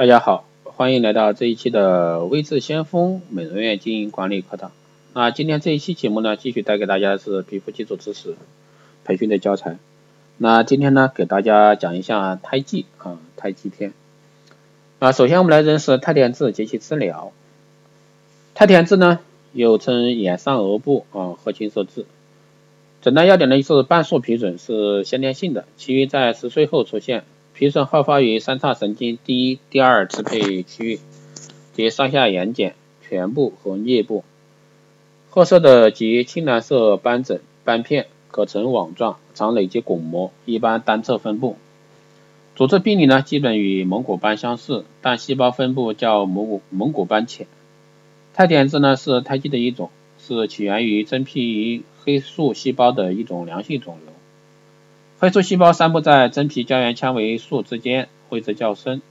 大家好，欢迎来到这一期的微智先锋美容院经营管理课堂。那今天这一期节目呢，继续带给大家的是皮肤基础知识培训的教材。那今天呢，给大家讲一下胎记啊，胎记篇。啊，首先我们来认识胎田痣及其治疗。胎田痣呢，又称眼上额部啊褐青色痣。诊断要点呢是半数皮损是先天性的，其余在十岁后出现。皮损好发于三叉神经第一、第二支配区域及上下眼睑、颧部和颞部。褐色的及青蓝色斑疹斑片可呈网状，常累积巩膜，一般单侧分布。组织病理呢，基本与蒙古斑相似，但细胞分布较蒙古蒙古斑浅。胎点痣呢是胎记的一种，是起源于真皮黑素细胞的一种良性肿瘤。黑素细胞散布在真皮胶原纤维束之间，位置较深，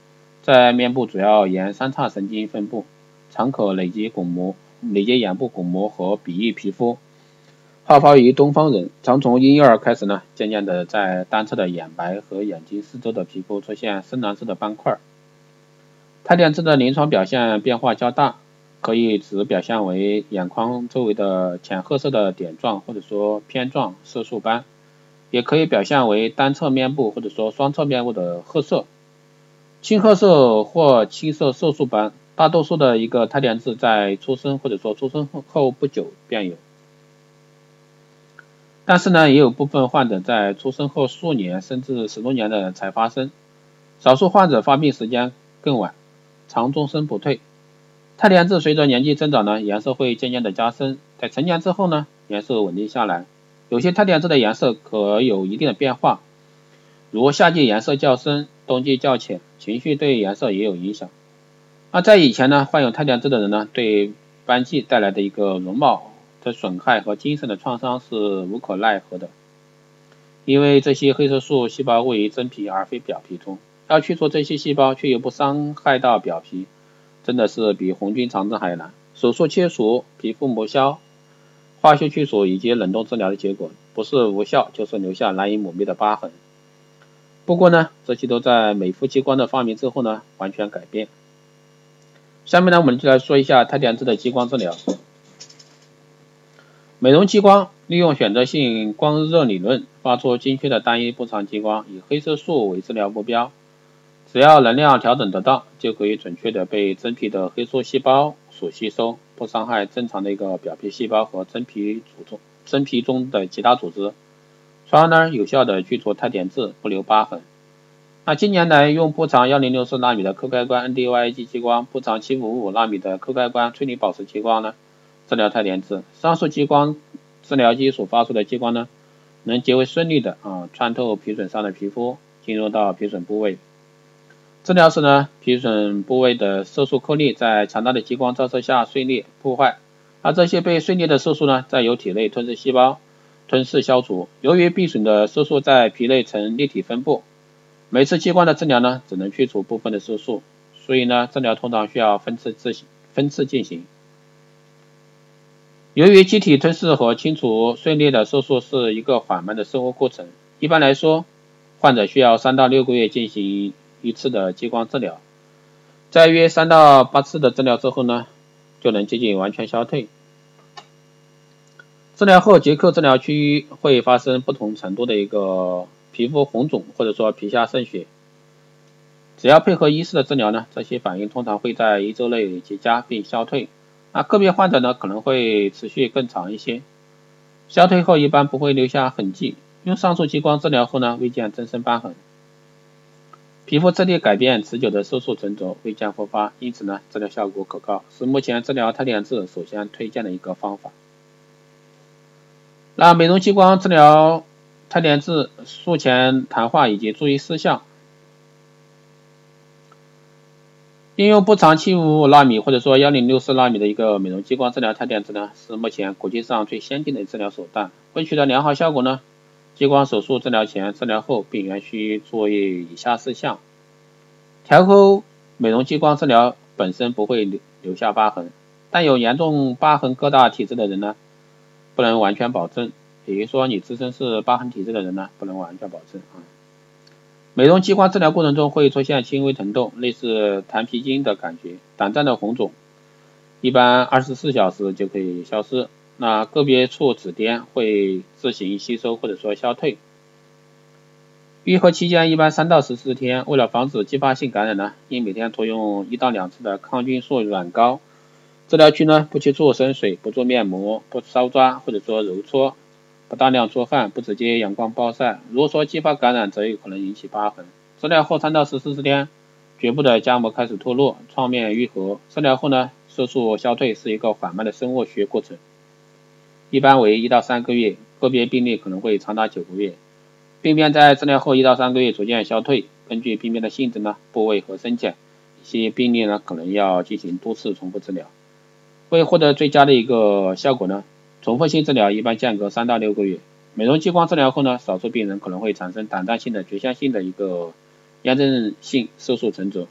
在面部主要沿三叉神经分布，常可累积巩膜、累积眼部巩膜和鼻翼皮肤。好发于东方人，常从婴幼儿开始呢，渐渐的在单侧的眼白和眼睛四周的皮肤出现深蓝色的斑块。胎点痣的临床表现变化较大，可以只表现为眼眶周围的浅褐色的点状或者说片状色素斑。也可以表现为单侧面部或者说双侧面部的褐色、青褐色或青色色素斑，大多数的一个胎点痣在出生或者说出生后不久便有，但是呢，也有部分患者在出生后数年甚至十多年的才发生，少数患者发病时间更晚，常终身不退。胎点痣随着年纪增长呢，颜色会渐渐的加深，在成年之后呢，颜色稳定下来。有些胎点痣的颜色可有一定的变化，如夏季颜色较深，冬季较浅，情绪对颜色也有影响。那在以前呢，患有胎点痣的人呢，对斑迹带来的一个容貌的损害和精神的创伤是无可奈何的，因为这些黑色素细胞位于真皮而非表皮中，要去除这些细胞却又不伤害到表皮，真的是比红军长征还难。手术切除，皮肤磨削。化学去除以及冷冻治疗的结果，不是无效，就是留下难以抹灭的疤痕。不过呢，这些都在美肤激光的发明之后呢，完全改变。下面呢，我们就来说一下胎点痣的激光治疗。美容激光利用选择性光热理论，发出精确的单一波长激光，以黑色素为治疗目标。只要能量调整得当，就可以准确的被真皮的黑素细胞所吸收。不伤害正常的一个表皮细胞和真皮组中真皮中的其他组织，从而呢有效的去除胎点痣，不留疤痕。那近年来用波长幺零六四纳米的扣开关 NDYG 激光，波长七五五纳米的扣开关催理宝石激光呢，治疗胎点痣。上述激光治疗机所发出的激光呢，能极为顺利的啊穿透皮损伤的皮肤，进入到皮损部位。治疗时呢，皮损部位的色素颗粒在强大的激光照射下碎裂破坏，而这些被碎裂的色素呢，再由体内吞噬细胞吞噬消除。由于避损的色素在皮内呈立体分布，每次激光的治疗呢，只能去除部分的色素，所以呢，治疗通常需要分次进行。分次进行。由于机体吞噬和清除碎裂的色素是一个缓慢的生物过程，一般来说，患者需要三到六个月进行。一次的激光治疗，在约三到八次的治疗之后呢，就能接近完全消退。治疗后结构治疗区域会发生不同程度的一个皮肤红肿或者说皮下渗血，只要配合医师的治疗呢，这些反应通常会在一周内结痂并消退。那个别患者呢可能会持续更长一些，消退后一般不会留下痕迹。用上述激光治疗后呢，未见增生疤痕。皮肤质地改变，持久的色素沉着，未见复发，因此呢，治疗效果可靠，是目前治疗胎点痣首先推荐的一个方法。那美容激光治疗胎点痣术前谈话以及注意事项。应用波长七五五纳米或者说幺零六四纳米的一个美容激光治疗胎点痣呢，是目前国际上最先进的治疗手段。会取得良好效果呢？激光手术治疗前、治疗后，病原需注意以下事项。调口美容激光治疗本身不会留留下疤痕，但有严重疤痕疙瘩体质的人呢，不能完全保证。也就是说，你自身是疤痕体质的人呢，不能完全保证啊。美容激光治疗过程中会出现轻微疼痛，类似弹皮筋的感觉，短暂的红肿，一般二十四小时就可以消失。那个别处紫癜会自行吸收或者说消退。愈合期间一般三到十四天。为了防止继发性感染呢，应每天涂用一到两次的抗菌素软膏。治疗区呢不去做深水，不做面膜，不搔抓或者说揉搓，不大量做饭，不直接阳光暴晒。如果说继发感染，则有可能引起疤痕。治疗后三到十四天，局部的痂膜开始脱落，创面愈合。治疗后呢，色素消退是一个缓慢的生物学过程，一般为一到三个月，个别病例可能会长达九个月。病变在治疗后一到三个月逐渐消退，根据病变的性质呢、部位和深浅，一些病例呢可能要进行多次重复治疗。为获得最佳的一个效果呢，重复性治疗一般间隔三到六个月。美容激光治疗后呢，少数病人可能会产生短暂性的局限性的一个炎症性色素沉着，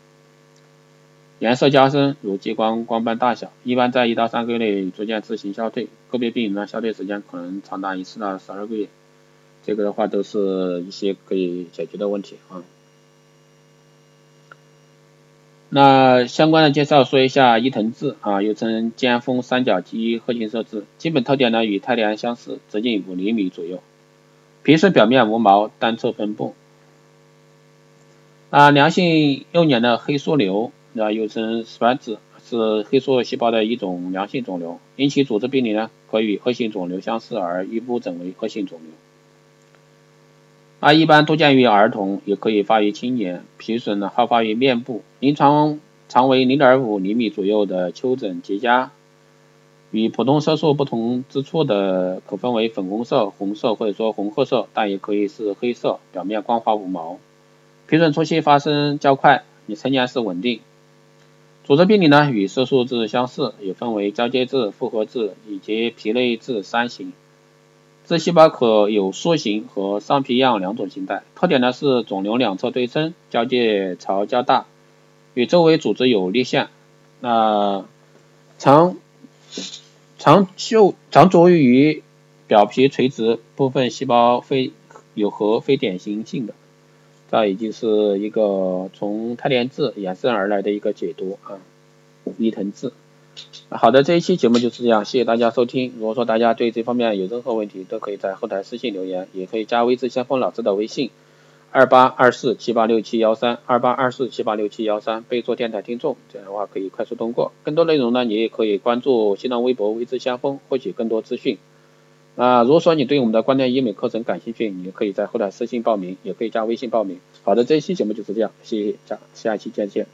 颜色加深如激光光斑大小，一般在一到三个月内逐渐自行消退。个别病人呢，消退时间可能长达一次到十二个月。这个的话都是一些可以解决的问题啊。那相关的介绍说一下伊藤痣啊，又称尖峰三角肌褐青色痣，基本特点呢与泰迪安相似，直径五厘米左右，皮肤表面无毛，单侧分布。啊，良性幼年的黑素瘤，那又称斑痣是黑素细胞的一种良性肿瘤，因其组织病理呢可与恶性肿瘤相似而预不诊为恶性肿瘤。啊，一般多见于儿童，也可以发于青年。皮损呢，好发于面部，临床常为零点五厘米左右的丘疹结痂。与普通色素不同之处的，可分为粉红色、红色或者说红褐色，但也可以是黑色，表面光滑无毛。皮损初期发生较快，你成年时稳定。组织病理呢，与色素痣相似，也分为交接痣、复合痣以及皮内痣三型。这细胞可有梭形和上皮样两种形态，特点呢是肿瘤两侧对称，交界槽较大，与周围组织有裂线。那常常就常着于表皮垂直部分细胞非有核非典型性的。这已经是一个从胎联痣衍生而来的一个解读啊，伊藤痣。好的，这一期节目就是这样，谢谢大家收听。如果说大家对这方面有任何问题，都可以在后台私信留言，也可以加微智先锋老师的微信二八二四七八六七幺三二八二四七八六七幺三，备注电台听众，这样的话可以快速通过。更多内容呢，你也可以关注新浪微博微智先锋，获取更多资讯。啊，如果说你对我们的光电医美课程感兴趣，你可以在后台私信报名，也可以加微信报名。好的，这一期节目就是这样，谢谢，下下一期再见。